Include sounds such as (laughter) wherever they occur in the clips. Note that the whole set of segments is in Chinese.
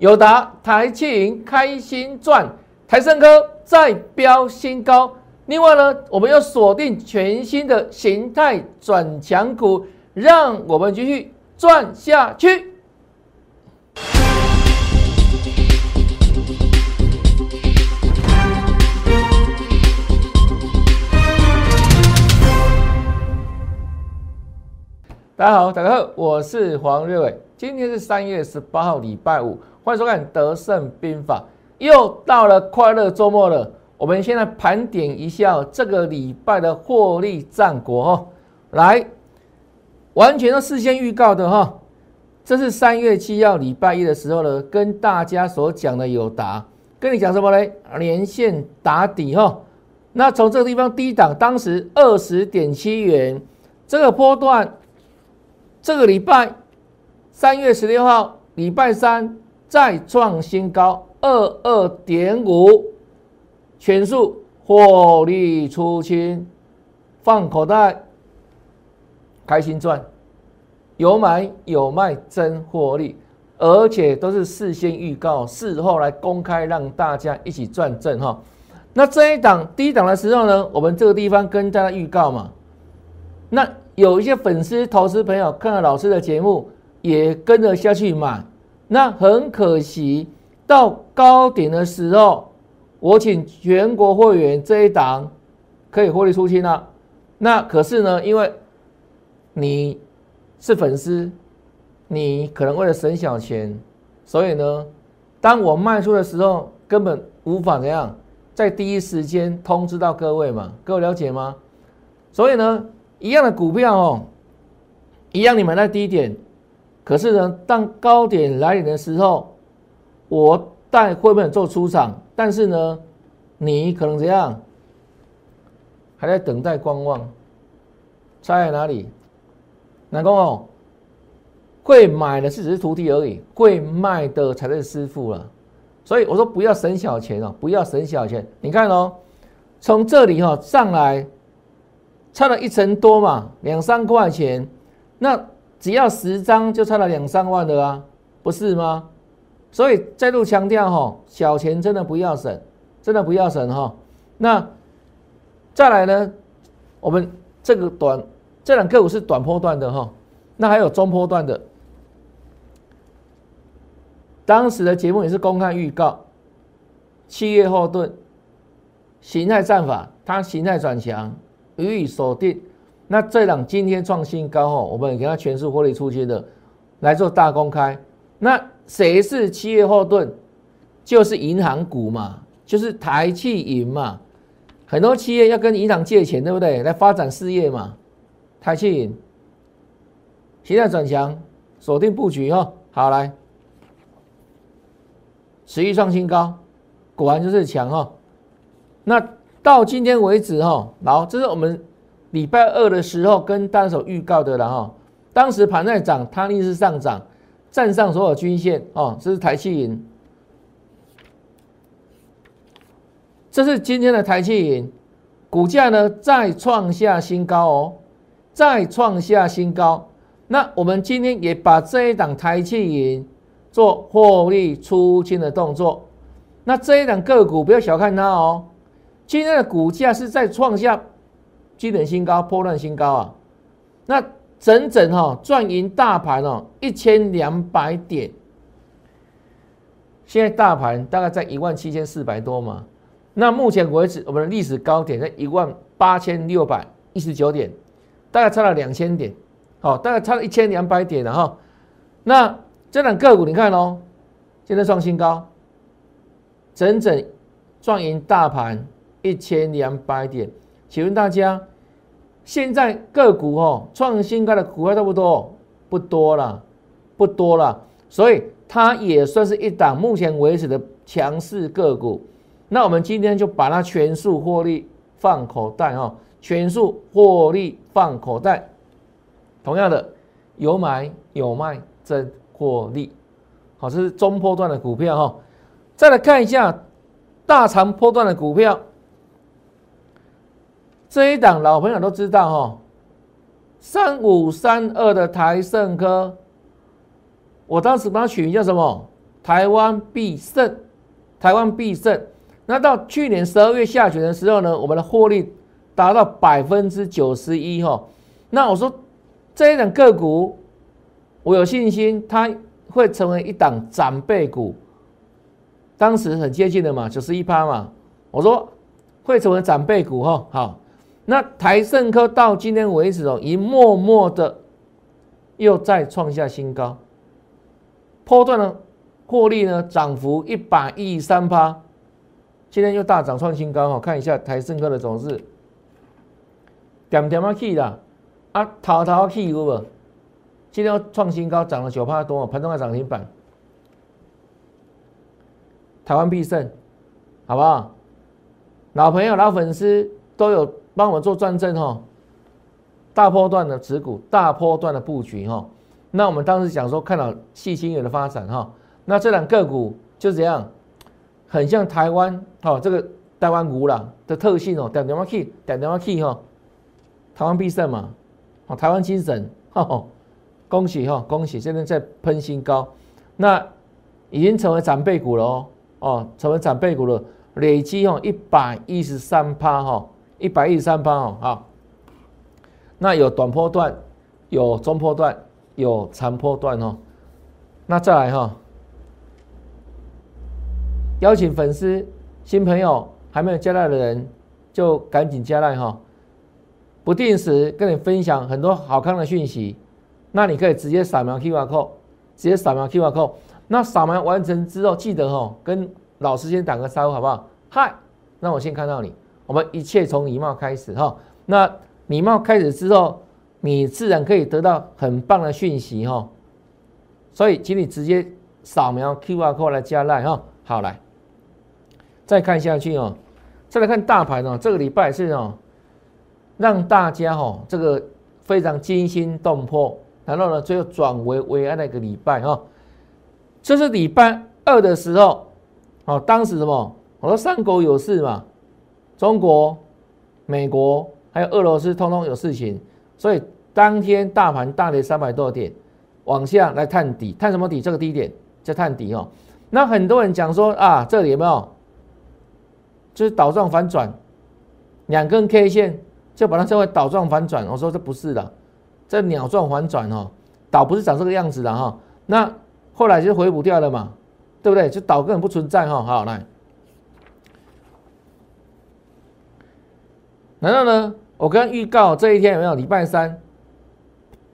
友达、台气银开心赚，台盛科再飙新高。另外呢，我们要锁定全新的形态转强股，让我们继续赚下去。大家好，大家好，我是黄瑞伟。今天是三月十八号，礼拜五，欢迎收看《德胜兵法》。又到了快乐周末了，我们现在盘点一下这个礼拜的获利战果哦。来，完全都事先预告的哈。这是三月七号礼拜一的时候呢，跟大家所讲的有答，跟你讲什么呢？连线打底哈。那从这个地方低档，当时二十点七元，这个波段。这个礼拜三月十六号，礼拜三再创新高二二点五，全数获利出清，放口袋，开心赚，有买有卖真获利，而且都是事先预告，事后来公开让大家一起赚正哈。那这一档低档的时候呢，我们这个地方跟大家预告嘛，那。有一些粉丝、投资朋友看了老师的节目，也跟着下去买。那很可惜，到高点的时候，我请全国会员这一档可以获利出清了。那可是呢，因为你是粉丝，你可能为了省小钱，所以呢，当我卖出的时候，根本无法怎样在第一时间通知到各位嘛？各位了解吗？所以呢。一样的股票哦，一样你们在低点，可是呢，当高点来临的时候，我带会不会做出场？但是呢，你可能怎样，还在等待观望，差在哪里？南公哦，会买的是只是徒弟而已，会卖的才是师傅了。所以我说不要省小钱哦，不要省小钱。你看哦，从这里哈上来。差了一层多嘛，两三块钱，那只要十张就差了两三万的啊，不是吗？所以再度强调哈，小钱真的不要省，真的不要省哈。那再来呢，我们这个短这两个股是短波段的哈，那还有中波段的，当时的节目也是公开预告，七月后盾形态战法，它形态转强。予以锁定，那这档今天创新高哦，我们给它全数获利出清的来做大公开。那谁是七月后盾？就是银行股嘛，就是台气银嘛。很多企业要跟银行借钱，对不对？来发展事业嘛。台气银现在转强，锁定布局哦。好来，持续创新高，果然就是强哦。那。到今天为止，哈，好，这是我们礼拜二的时候跟大家所预告的了，哈。当时盘在涨，它逆势上涨，站上所有均线，哦，这是台气银，这是今天的台气银股价呢再创下新高哦，再创下新高。那我们今天也把这一档台气银做获利出清的动作。那这一档个股不要小看它哦。今天的股价是在创下基本新高、破断新高啊！那整整哈赚赢大盘哦一千两百点。现在大盘大概在一万七千四百多嘛，那目前为止我们的历史高点在一万八千六百一十九点，大概差了两千点，好，大概差了一千两百点了哈。那这两个股你看哦，现在创新高，整整赚赢大盘。一千两百点，请问大家，现在个股哦创新高的股票多不多？不多了，不多了，所以它也算是一档目前为止的强势个股。那我们今天就把它全数获利放口袋哦，全数获利放口袋。同样的，有买有卖真获利。好，这是中波段的股票哈。再来看一下大长波段的股票。这一档老朋友都知道哈，三五三二的台盛科，我当时把它取名叫什么？台湾必胜，台湾必胜。那到去年十二月下旬的时候呢，我们的获利达到百分之九十一哈。那我说这一档个股，我有信心它会成为一档长辈股。当时很接近的嘛，九十一趴嘛。我说会成为长辈股哈。好，那台盛科到今天为止哦，已默默的又再创下新高，波段的获利呢涨幅一百一三趴。今天又大涨创新高哈，看一下台盛科的走势，点点啊去啦，啊头头去有无？今天创新高，涨了九趴多啊，盘中还涨停板，台湾必胜，好不好？老朋友、老粉丝都有帮我做转正哈，大波段的持股，大波段的布局哈。那我们当时讲说看到细心元的发展哈，那这两个股就这样。很像台湾，哦，这个台湾股啦的特性哦，点电话 key，点电话 key 哈，台湾必胜嘛，哦，台湾精神，哈，恭喜哈，恭喜，现在在喷新高，那已经成为长辈股了哦，哦，成为长辈股了，累积哦一百一十三趴哈，一百一十三趴哦，好，那有短波段，有中波段，有长波段哦，那再来哈。邀请粉丝、新朋友还没有加赖的人，就赶紧加赖哈！不定时跟你分享很多好看的讯息，那你可以直接扫描 QR code，直接扫描 QR code。那扫描完成之后，记得哈跟老师先打个招呼好不好？嗨，那我先看到你。我们一切从礼貌开始哈。那礼貌开始之后，你自然可以得到很棒的讯息哈。所以，请你直接扫描 QR code 来加赖哈。好来。再看下去哦，再来看大盘哦，这个礼拜是哦，让大家哦这个非常惊心动魄，然后呢最后转为为安的一个礼拜哈，这是礼拜二的时候哦，当时什么？我说三国有事嘛，中国、美国还有俄罗斯通通有事情，所以当天大盘大跌三百多点，往下来探底，探什么底？这个低点叫探底哦。那很多人讲说啊，这里有没有？就是倒状反转，两根 K 线就把它称为倒状反转。我说这不是的，这鸟状反转哦，倒不是长这个样子的哈。那后来就回补掉了嘛，对不对？就倒根本不存在哈。好来，难道呢？我刚刚预告这一天有没有？礼拜三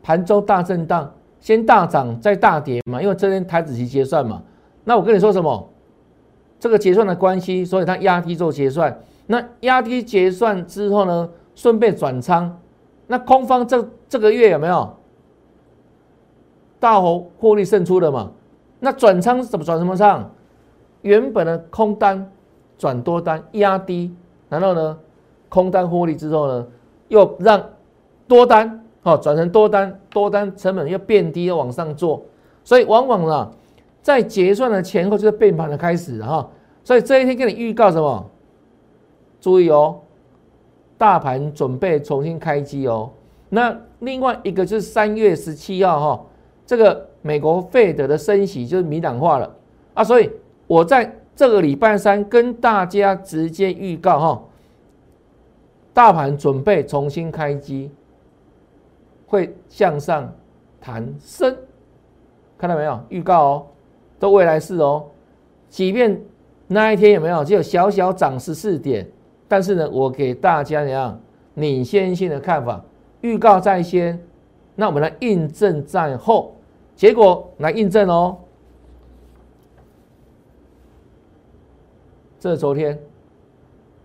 盘中大震荡，先大涨再大跌嘛，因为这天台子期结算嘛。那我跟你说什么？这个结算的关系，所以它压低做结算。那压低结算之后呢，顺便转仓。那空方这这个月有没有大红获利胜出的嘛？那转仓怎么转什么仓？原本的空单转多单压低，然后呢，空单获利之后呢，又让多单哦转成多单，多单成本又变低，又往上做。所以往往呢。在结算的前后就是变盘的开始哈，所以这一天给你预告什么？注意哦，大盘准备重新开机哦。那另外一个就是三月十七号哈，这个美国费德的升息就是明朗化了啊，所以我在这个礼拜三跟大家直接预告哈，大盘准备重新开机，会向上弹升，看到没有？预告哦。都未来式哦，即便那一天有没有只有小小涨十四点，但是呢，我给大家怎样领先性的看法，预告在先，那我们来印证在后，结果来印证哦。这是昨天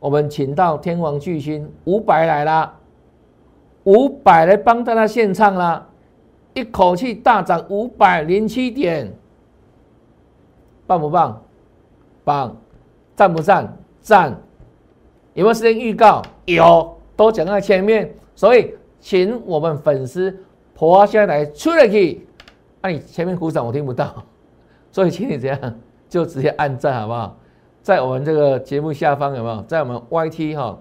我们请到天王巨星五百来啦，五百来帮大家献唱啦，一口气大涨五百零七点。棒不棒？棒！赞不赞？赞！有没有时间预告？有，都讲在前面。所以，请我们粉丝婆下来出来去。那你前面鼓掌我听不到，所以请你这样就直接按赞好不好？在我们这个节目下方有没有？在我们 YT 哈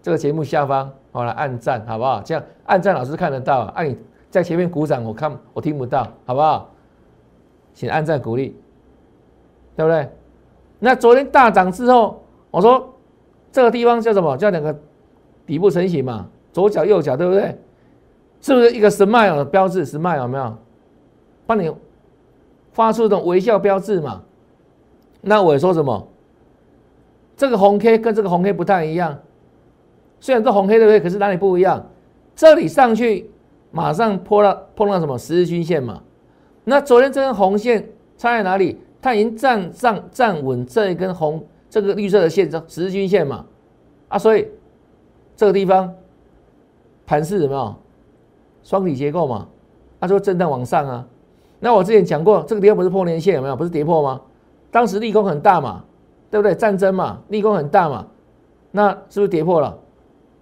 这个节目下方，好来按赞好不好？这样按赞老师看得到，啊你在前面鼓掌我看我听不到，好不好？请按赞鼓励。对不对？那昨天大涨之后，我说这个地方叫什么？叫两个底部成型嘛，左脚右脚，对不对？是不是一个 smile 的标志？smile 有没有？帮你发出一种微笑标志嘛？那我说什么？这个红 K 跟这个红 K 不太一样，虽然是红 K 对不对？可是哪里不一样？这里上去马上破了碰到什么十日均线嘛？那昨天这根红线插在哪里？它已经站上站稳这一根红这个绿色的线，这十日均线嘛？啊，所以这个地方盘势有没有双底结构嘛？它就震荡往上啊。那我之前讲过，这个地方不是破年线有没有？不是跌破吗？当时利空很大嘛，对不对？战争嘛，利空很大嘛，那是不是跌破了？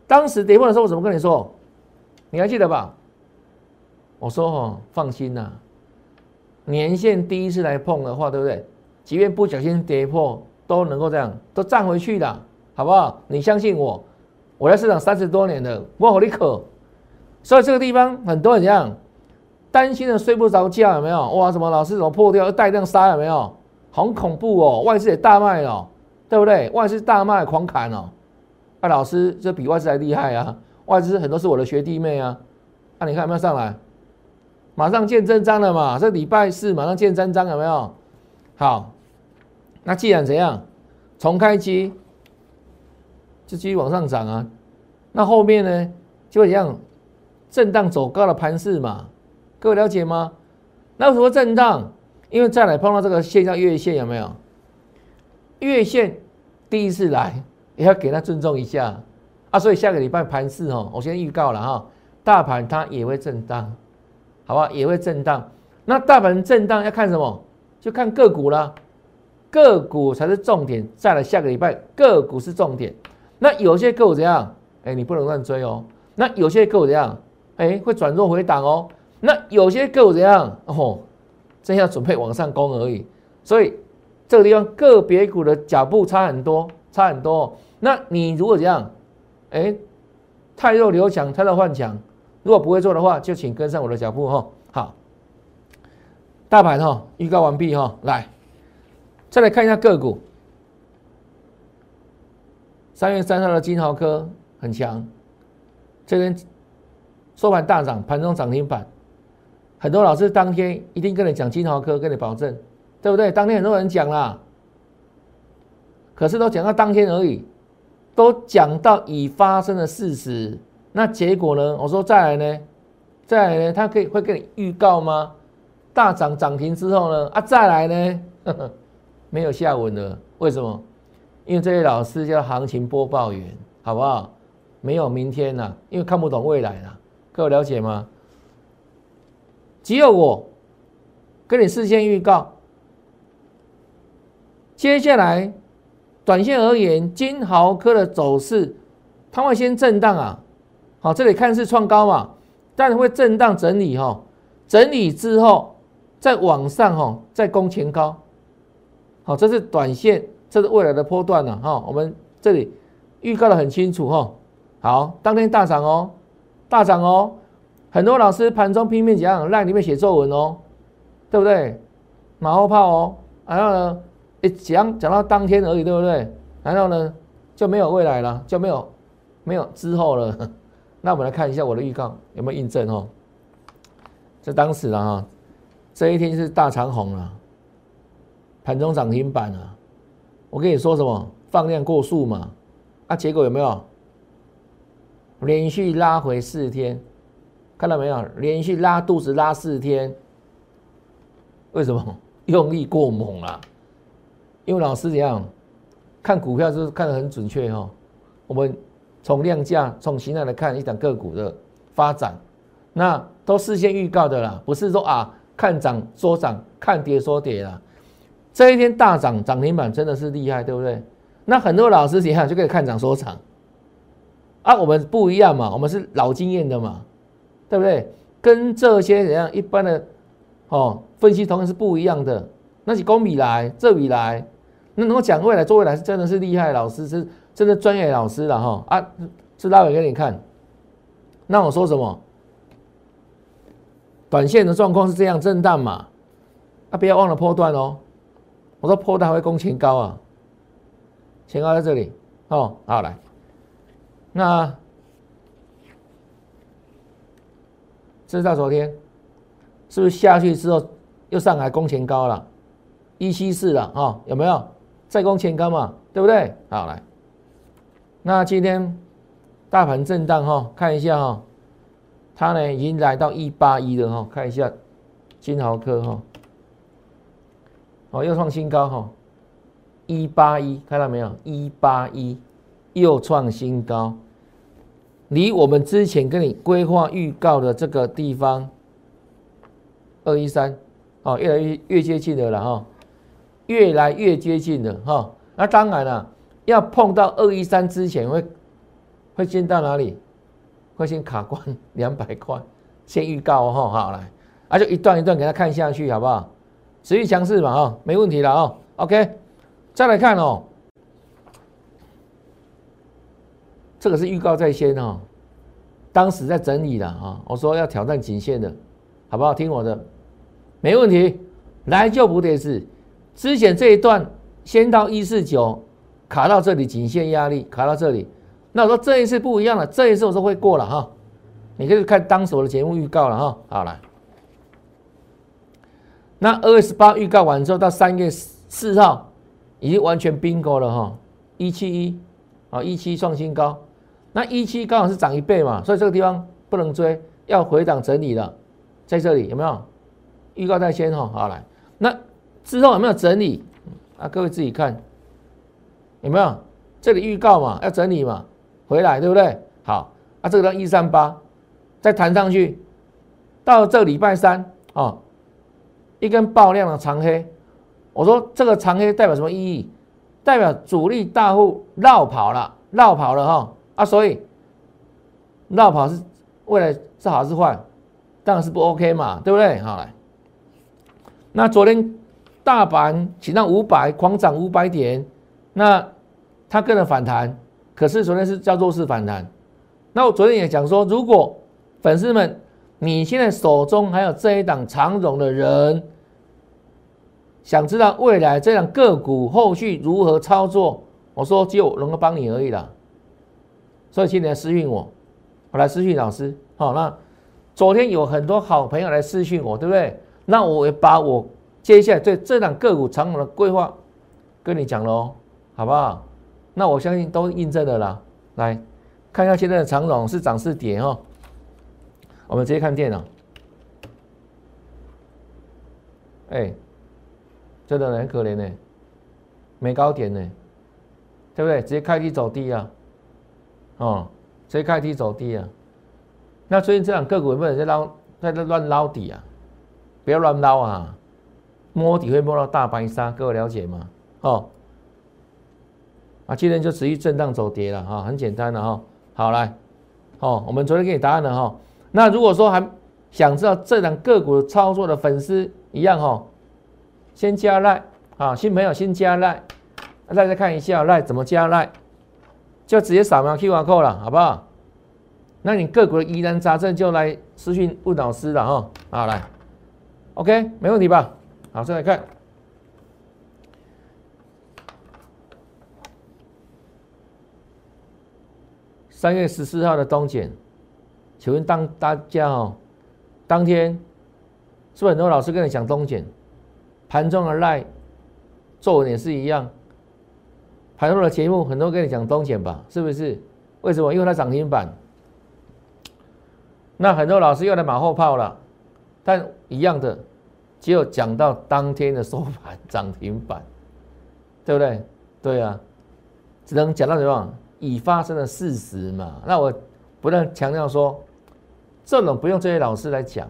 当时跌破的时候，我怎么跟你说？你还记得吧？我说哦，放心呐。年线第一次来碰的话，对不对？即便不小心跌破，都能够这样都站回去的，好不好？你相信我，我在市场三十多年了，我好你可。所以这个地方很多人这样担心的睡不着觉，有没有？哇，什么老师怎么破掉？带量杀有没有？好恐怖哦！外资也大卖了，对不对？外资大卖狂砍哦。那老师这比外资还厉害啊！外资很多是我的学弟妹啊。那你看有没有上来？马上见真章了嘛？这礼拜四马上见真章，有没有？好，那既然怎样，重开机就继续往上涨啊。那后面呢，就一样震荡走高的盘势嘛。各位了解吗？那为什么震荡？因为再来碰到这个线叫月线，有没有？月线第一次来也要给他尊重一下啊。所以下个礼拜盘势哦，我先预告了哈，大盘它也会震荡。好吧，也会震荡。那大盘震荡要看什么？就看个股了，个股才是重点。再来下个礼拜，个股是重点。那有些个股怎样？哎，你不能乱追哦。那有些个股怎样？哎，会转弱回档哦。那有些个股怎样？哦，正要准备往上攻而已。所以这个地方个别股的脚步差很多，差很多。那你如果怎样？哎，太弱留强，太弱换强。如果不会做的话，就请跟上我的脚步哈。好，大盘哈预告完毕哈，来再来看一下个股。三月三号的金豪科很强，这边收盘大涨，盘中涨停板。很多老师当天一定跟你讲金豪科，跟你保证，对不对？当天很多人讲啦，可是都讲到当天而已，都讲到已发生的事实。那结果呢？我说再来呢，再来呢，他可以会给你预告吗？大涨涨停之后呢？啊，再来呢？(laughs) 没有下文了。为什么？因为这位老师叫行情播报员，好不好？没有明天了，因为看不懂未来了。各位了解吗？只有我跟你事先预告，接下来短线而言，金豪科的走势，它会先震荡啊。好，这里看似创高嘛，但会震荡整理哈，整理之后再往上哈，再攻前高。好，这是短线，这是未来的波段了哈。我们这里预告的很清楚哈。好，当天大涨哦，大涨哦，很多老师盘中拼命讲，让里面写作文哦，对不对？马后炮哦，然后呢，一讲讲到当天而已，对不对？然后呢，就没有未来了，就没有没有之后了。(laughs) 那我们来看一下我的预告有没有印证哦？这当时了哈，这一天是大长红了，盘中涨停板啊！我跟你说什么？放量过速嘛？啊，结果有没有？连续拉回四天，看到没有？连续拉肚子拉四天，为什么？(laughs) 用力过猛了。因为老师怎样看股票就是看得很准确哈，我们。从量价、从形态来看一档个股的发展，那都事先预告的啦，不是说啊看涨说涨，看跌说跌啦。这一天大涨涨停板真的是厉害，对不对？那很多老师怎样就可以看涨说涨啊？我们不一样嘛，我们是老经验的嘛，对不对？跟这些怎样一般的哦分析同样是不一样的。那是公米来，这米来，那能够讲未来做未来是真的是厉害老师是。真的专业老师了哈啊，是拉尾给你看。那我说什么？短线的状况是这样震荡嘛？啊，不要忘了破段哦。我说破它会攻前高啊，前高在这里哦，好来，那这到昨天是不是下去之后又上来攻前高了？一七四了啊，有没有再攻前高嘛？对不对？好来，那今天大盘震荡哈，看一下哈，它呢已经来到一八一了哈，看一下金豪科哈。哦，又创新高哈，一八一，看到没有？一八一又创新高，离我们之前跟你规划预告的这个地方二一三，哦，越来越越接近的了哈，越来越接近的哈。那当然了，要碰到二一三之前会会先到哪里？会先卡关 (laughs) 两百块，先预告哈，好来，那就一段一段给他看下去，好不好？持续强势嘛，啊，没问题了哦，OK，再来看哦，这个是预告在先哦，当时在整理的啊，我说要挑战颈线的，好不好？听我的，没问题，来就不得是，之前这一段先到一四九，卡到这里颈线压力，卡到这里，那我说这一次不一样了，这一次我说会过了哈，你可以看当时我的节目预告了哈，好了。那二月十八预告完之后，到三月四号已经完全 bingo 了哈，一七一啊，一七创新高，那一期刚好是涨一倍嘛，所以这个地方不能追，要回档整理了，在这里有没有预告在先哈？好来，那之后有没有整理啊？各位自己看有没有？这里预告嘛，要整理嘛，回来对不对？好，啊，这个到一三八再弹上去，到这礼拜三啊。一根爆量的长黑，我说这个长黑代表什么意义？代表主力大户绕跑了，绕跑了哈啊！所以绕跑是未来是好是坏？当然是不 OK 嘛，对不对？好来，那昨天大盘起到五百狂涨五百点，那它跟着反弹，可是昨天是叫做是反弹。那我昨天也讲说，如果粉丝们。你现在手中还有这一档长荣的人，想知道未来这档个股后续如何操作？我说就能够帮你而已啦。所以今天私讯我，我来私讯老师。好，那昨天有很多好朋友来私讯我，对不对？那我也把我接下来对这档个股长荣的规划跟你讲喽，好不好？那我相信都印证了啦。来看一下现在的长荣是涨是跌哈。我们直接看电脑，哎，真的很可怜呢，没高点呢，对不对？直接开低走低啊，哦，所以开低走低啊。那最近这两个股有没有在捞，在这乱捞底啊？不要乱捞啊，摸底会摸到大白鲨，各位了解吗？哦，啊，今天就持续震荡走跌了哈，很简单的哈。好来，哦，我们昨天给你答案了哈。那如果说还想知道这两个股操作的粉丝一样哈，先加赖啊，新朋友先加赖，大家看一下赖怎么加赖，就直接扫描 Q R code 了，好不好？那你个股的疑难杂症就来私讯问老师了哈，好来，OK，没问题吧？好，再来看三月十四号的东检。请问当大家哦，当天是不是很多老师跟你讲东检盘中的赖作文也是一样，盘中的节目很多跟你讲东检吧，是不是？为什么？因为它涨停板。那很多老师又来马后炮了，但一样的，只有讲到当天的收盘涨停板，对不对？对啊，只能讲到什么已发生的事实嘛。那我不断强调说。这种不用这些老师来讲，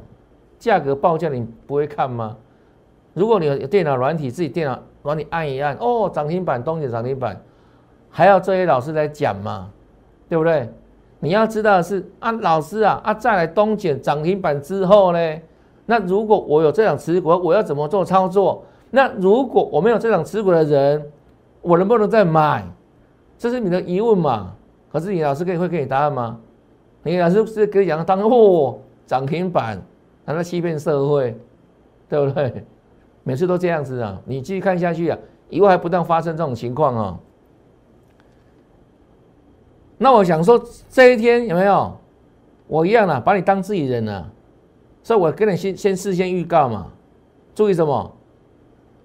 价格报价你不会看吗？如果你有电脑软体，自己电脑软体按一按，哦，涨停板，东西涨停板，还要这些老师来讲吗？对不对？你要知道的是啊，老师啊啊，再来东检涨停板之后呢，那如果我有这种持股，我要怎么做操作？那如果我没有这种持股的人，我能不能再买？这是你的疑问嘛？可是你老师可以会给你答案吗？你老师是给你讲当哦涨停板，他在欺骗社会，对不对？每次都这样子啊，你继续看下去啊，以后还不断发生这种情况啊。那我想说，这一天有没有我一样啊，把你当自己人啊，所以我跟你先先事先预告嘛，注意什么？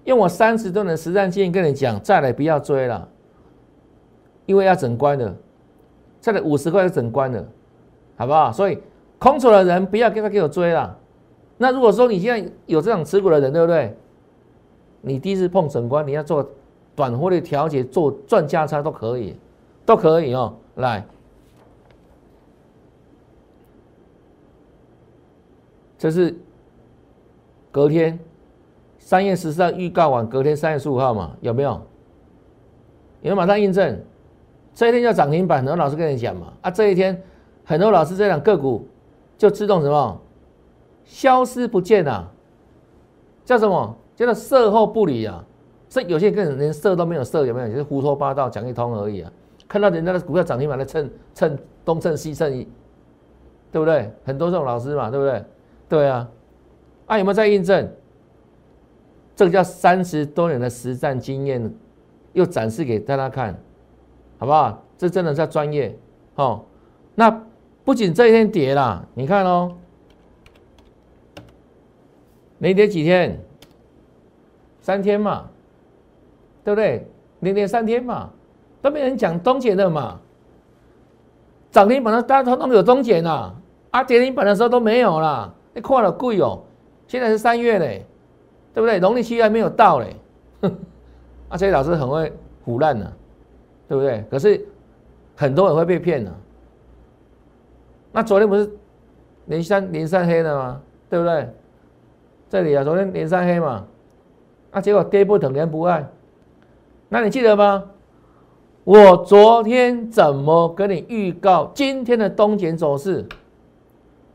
用我三十吨的实战经验跟你讲，再来不要追了，因为要整关的，再来五十块就整关了，好不好？所以空手的人不要跟他给我追了。那如果说你现在有这种持股的人，对不对？你第一次碰整关，你要做短货的调节，做赚价差都可以，都可以哦。来，这是隔天三月十四号预告完，隔天三月十五号嘛，有没有？有没有马上印证？这一天叫涨停板，很多老师跟你讲嘛。啊，这一天很多老师这两个股就自动什么消失不见了，叫什么？叫做售后不理啊。这有些人连设都没有设，有没有？就是胡说八道讲一通而已啊。看到人家的股票涨停板，来蹭蹭东蹭西蹭，对不对？很多这种老师嘛，对不对？对啊，啊有没有在印证？这个叫三十多年的实战经验，又展示给大家看，好不好？这真的叫专业哦。那不仅这一天跌了，你看哦，没跌几天？三天嘛，对不对？连连三天嘛。都没人讲终结的嘛，涨停板的大家都没有东检呐，啊跌停板的时候都没有啦，你看了贵哦，现在是三月嘞，对不对？农历七月还没有到嘞，(laughs) 啊这些老师很会胡乱呢，对不对？可是很多人会被骗的，那昨天不是连三连三黑的吗？对不对？这里啊，昨天连三黑嘛，那结果跌不疼连不爱，那你记得吗？我昨天怎么跟你预告今天的东检走势？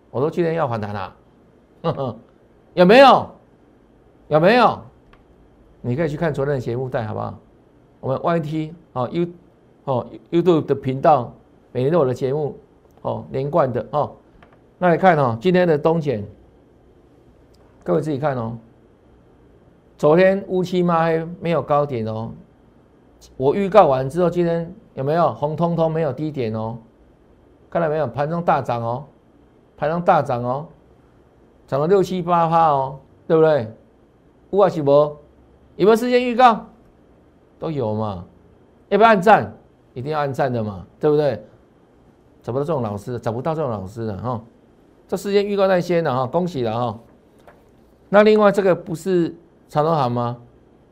我说今天要反弹了，(laughs) 有没有？有没有？你可以去看昨天的节目带，好不好？我们 YT 哦 U 哦 YouTube 的频道每年都有的节目哦连贯的哦。那你看哦，今天的东检，各位自己看哦。昨天乌漆嘛黑，没有高点哦。我预告完之后，今天有没有红彤彤？没有低点哦，看到没有？盘中大涨哦，盘中大涨哦，涨了六七八趴哦，对不对？乌啊起博有没有事先预告？都有嘛？要不要按赞？一定要按赞的嘛，对不对？找不到这种老师，找不到这种老师的哈。这事先预告在先的哈，恭喜了哈。那另外这个不是长隆行吗？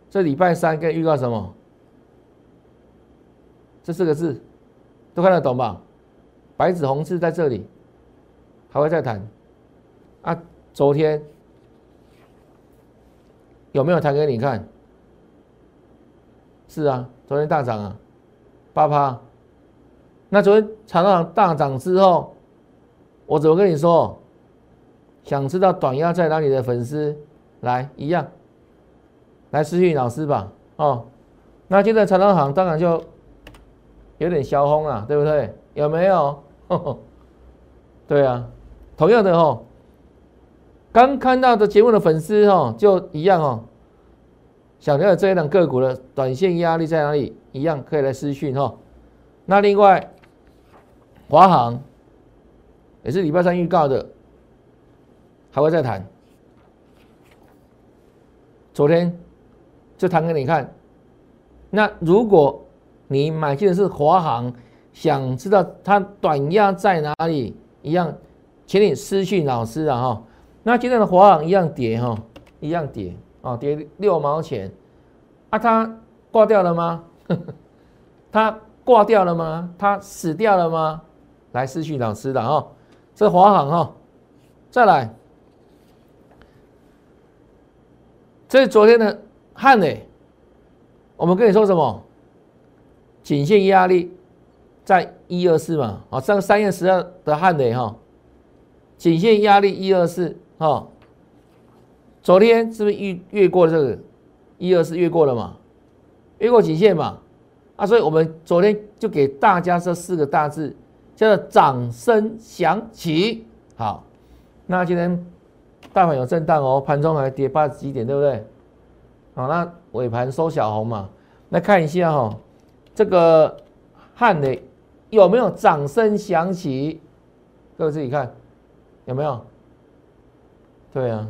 这礼拜三跟预告什么？这四个字都看得懂吧？白纸红字在这里，还会再谈啊？昨天有没有谈给你看？是啊，昨天大涨啊，八趴。那昨天长浪大涨之后，我怎么跟你说？想知道短压在哪里的粉丝来一样，来私讯老师吧。哦，那现在长浪行当然就。有点销风了，对不对？有没有？(laughs) 对啊，同样的哦，刚看到的节目的粉丝哦，就一样哦。想了解这一档个股的短线压力在哪里？一样可以来私讯哈。那另外，华航也是礼拜三预告的，还会再谈。昨天就弹给你看。那如果你买进的是华航，想知道它短压在哪里？一样，请你私讯老师啊哈。那今天的华航一样跌哈，一样跌啊，跌六毛钱。啊，它挂掉了吗？(laughs) 它挂掉了吗？它死掉了吗？来私讯老师的哈，这华航哈，再来，这是昨天的汉磊，我们跟你说什么？颈线压力在一二四嘛，好，上三月十二的汉雷哈，颈线压力一二四哈，昨天是不是越越过这个一二四越过了嘛？越过颈线嘛？啊，所以我们昨天就给大家这四个大字，叫做掌声响起。好，那今天大盘有震荡哦，盘中还跌八十几点，对不对？好，那尾盘收小红嘛，来看一下哈，这个汉雷有没有掌声响起？各位自己看有没有？对啊，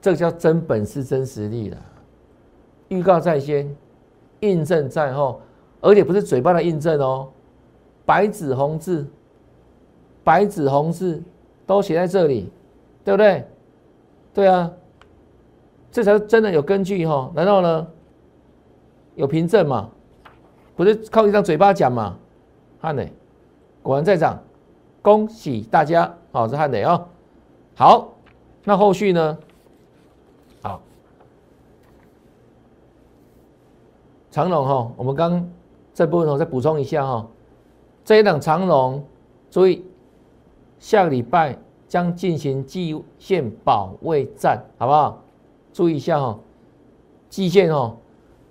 这个叫真本事、真实力的。预告在先，印证在后，而且不是嘴巴的印证哦，白纸红字，白纸红字都写在这里，对不对？对啊，这才是真的有根据哈。难道呢，有凭证嘛？不是靠一张嘴巴讲嘛？汉磊果然在涨，恭喜大家！好，是汉磊哦。好，那后续呢？好，长龙哈，我们刚这部分我再补充一下哈，这一档长龙，注意下个礼拜将进行季线保卫战，好不好？注意一下哈，季线哦，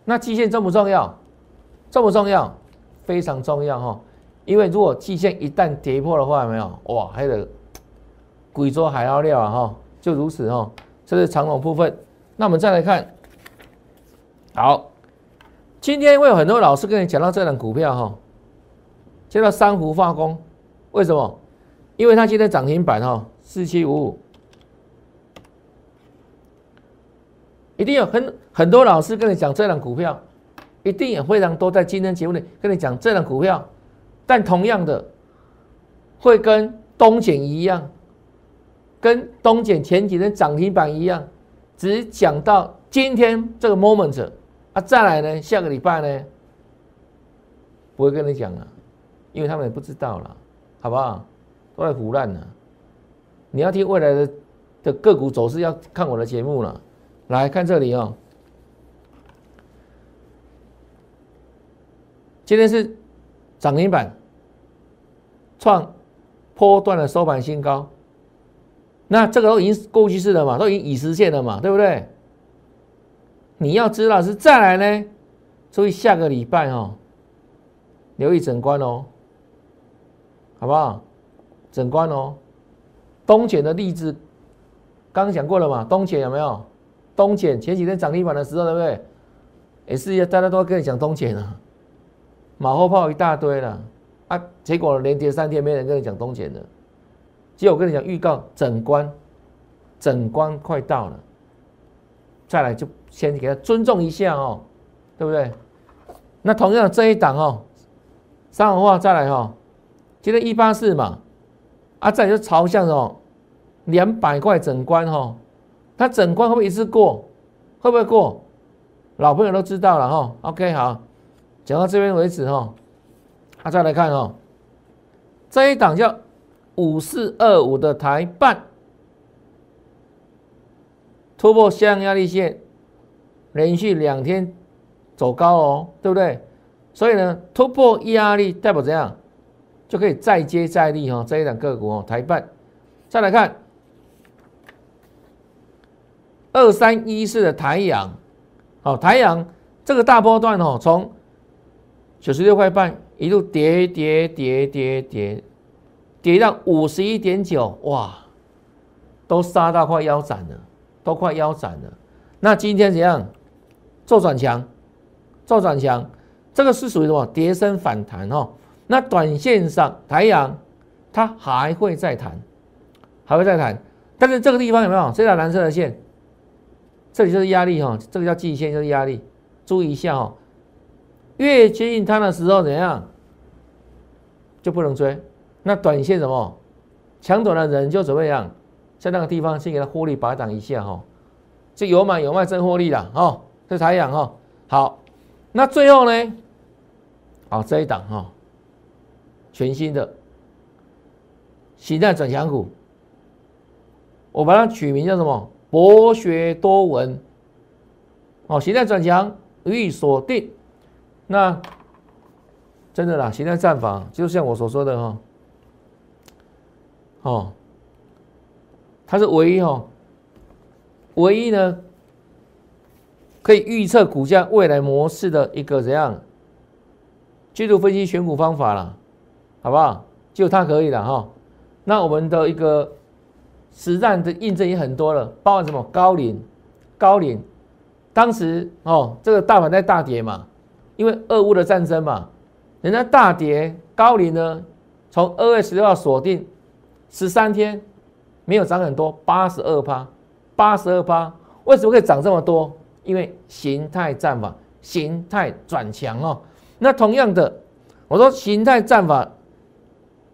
那季线重不重要？重不重要？非常重要哈，因为如果季线一旦跌破的话，没有？哇，还得。贵州海捞料啊，哈，就如此哈，这是长龙部分。那我们再来看，好，今天会有很多老师跟你讲到这档股票哈，叫做珊瑚化工，为什么？因为它今天涨停板哈，四七五五，一定有很很多老师跟你讲这档股票，一定也非常多在今天节目里跟你讲这档股票，但同样的会跟东碱一样。跟东碱前几天涨停板一样，只讲到今天这个 moment 啊，再来呢，下个礼拜呢，不会跟你讲了，因为他们也不知道了，好不好？都在胡乱呢。你要听未来的的个股走势，要看我的节目了。来看这里哦，今天是涨停板，创波段的收盘新高。那这个都已经过去式了嘛，都已经已实现了嘛，对不对？你要知道是再来呢，所以下个礼拜哦，留意整关哦，好不好？整关哦，东碱的例子刚刚讲过了嘛，东碱有没有？东碱前几天涨停板的时候，对不对？也是大家都跟你讲东碱啊，马后炮一大堆了啊，结果连跌三天，没人跟你讲东碱的。结果我跟你讲，预告整关，整关快到了，再来就先给他尊重一下哦，对不对？那同样这一档哦，三文化再来哈，今天一八四嘛，啊，再就朝向哦两百块整关哈，它整关会不会一次过？会不会过？老朋友都知道了哈。OK，好，讲到这边为止哈，啊，再来看哦，这一档叫。五四二五的台半突破下压力线，连续两天走高哦，对不对？所以呢，突破压力代表怎样，就可以再接再厉哈。这一档个股哦，台半再来看二三一四的台阳，好，台阳这个大波段哦，从九十六块半一路跌跌跌跌跌。跌到五十一点九，哇，都杀到快腰斩了，都快腰斩了。那今天怎样？做转强，做转强，这个是属于什么？跌升反弹哦。那短线上，台阳它还会再弹，还会再弹。但是这个地方有没有这条蓝色的线？这里就是压力哈，这个叫季线，就是压力。注意一下哦，越接近它的时候怎样，就不能追。那短线什么抢短的人就怎么样，在那个地方先给他获利拔档一下哈，就有买有卖真获利了哦，这才养哈好，那最后呢，好这一档哈，全新的形态转强股，我把它取名叫什么？博学多闻，哦，形态转强予以锁定，那真的啦，形态战法就像我所说的哈。哦，它是唯一哦，唯一呢可以预测股价未来模式的一个怎样技术分析选股方法了，好不好？就它可以了哈。那我们的一个实战的印证也很多了，包含什么高领、高领、当时哦，这个大盘在大跌嘛，因为俄乌的战争嘛，人家大跌，高龄呢从二月十六号锁定十三天，没有涨很多，八十二趴，八十二趴，为什么可以涨这么多？因为形态战法，形态转强哦。那同样的，我说形态战法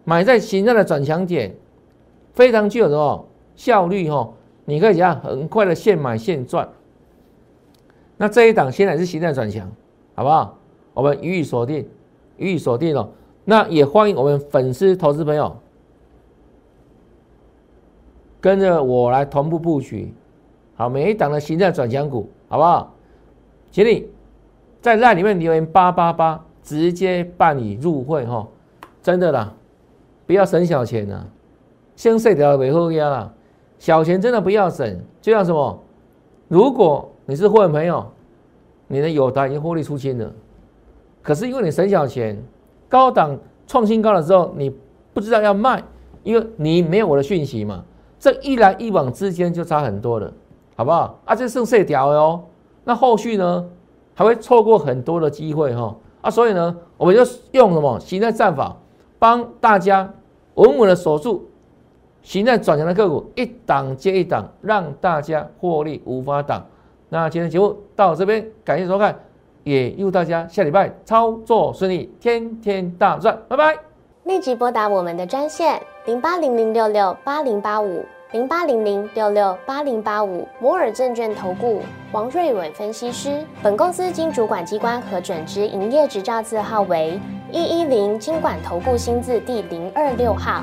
买在形态的转强点，非常具有什么效率哈？你可以讲很快的现买现赚。那这一档现在是形态转强，好不好？我们予以锁定，予以锁定了。那也欢迎我们粉丝投资朋友跟着我来同步布局，好，每一档的形态转强股。好不好？请你在赖里面留言八八八，直接办理入会哈！真的啦，不要省小钱呐，先睡掉尾后压啦。小钱真的不要省，就像什么？如果你是会员朋友，你的友达已经获利出清了，可是因为你省小钱，高档创新高的时候，你不知道要卖，因为你没有我的讯息嘛，这一来一往之间就差很多了。好不好？啊，这剩四条哦。那后续呢，还会错过很多的机会哈。啊，所以呢，我们就用什么形态战法，帮大家稳稳的守住形态转强的个股，一档接一档，让大家获利无法挡。那今天节目到这边，感谢收看，也祝大家下礼拜操作顺利，天天大赚，拜拜。立即拨打我们的专线零八零零六六八零八五。零八零零六六八零八五摩尔证券投顾王瑞伟分析师，本公司经主管机关核准之营业执照字号为一一零金管投顾新字第零二六号。